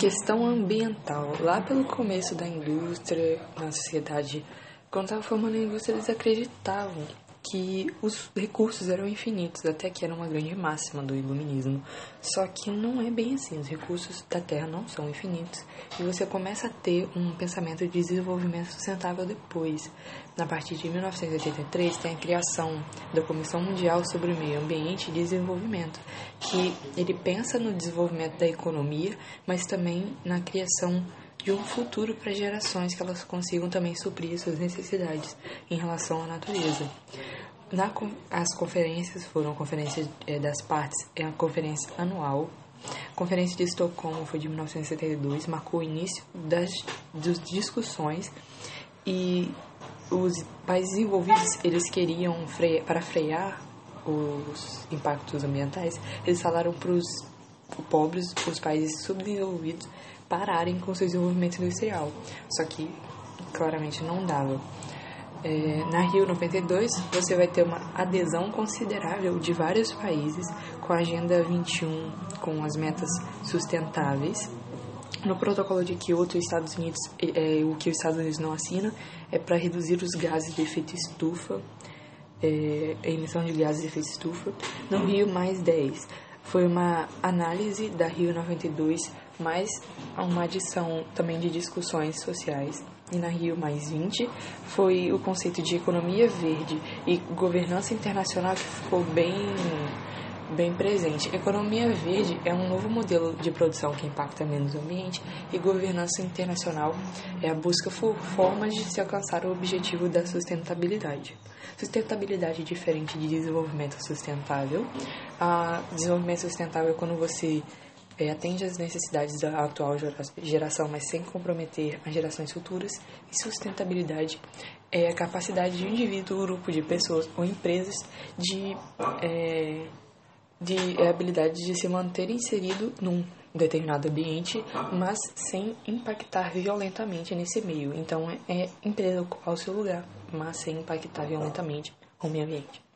Questão ambiental. Lá pelo começo da indústria, na sociedade, quando estava formando a indústria, eles acreditavam que os recursos eram infinitos, até que era uma grande máxima do iluminismo. Só que não é bem assim, os recursos da Terra não são infinitos e você começa a ter um pensamento de desenvolvimento sustentável depois. Na partir de 1983 tem a criação da Comissão Mundial sobre o Meio Ambiente e Desenvolvimento, que ele pensa no desenvolvimento da economia, mas também na criação de um futuro para gerações que elas consigam também suprir suas necessidades em relação à natureza. Na, as conferências foram conferências é, das partes, é a conferência anual. A conferência de Estocolmo foi de 1972, marcou o início das, das discussões e os países envolvidos eles queriam frear, para frear os impactos ambientais, eles falaram para os pobres, os países subdesenvolvidos pararem com seu desenvolvimento industrial. Só que claramente não dava. É, na Rio 92, você vai ter uma adesão considerável de vários países com a Agenda 21, com as metas sustentáveis. No protocolo de Kyoto, Estados Unidos, é, o que os Estados Unidos não assinam é para reduzir os gases de efeito estufa, é, a emissão de gases de efeito estufa. No Rio, mais 10 foi uma análise da Rio 92, mais uma adição também de discussões sociais. E na Rio mais 20 foi o conceito de economia verde e governança internacional que ficou bem bem presente. Economia verde é um novo modelo de produção que impacta menos o ambiente e governança internacional é a busca por formas de se alcançar o objetivo da sustentabilidade. Sustentabilidade é diferente de desenvolvimento sustentável. A desenvolvimento sustentável é quando você é, atende às necessidades da atual geração, mas sem comprometer as gerações futuras. E sustentabilidade é a capacidade de um indivíduo, grupo de pessoas ou empresas de é, de é a habilidade de se manter inserido num determinado ambiente, mas sem impactar violentamente nesse meio. Então, é empresa ocupar o seu lugar, mas sem impactar violentamente o meio ambiente.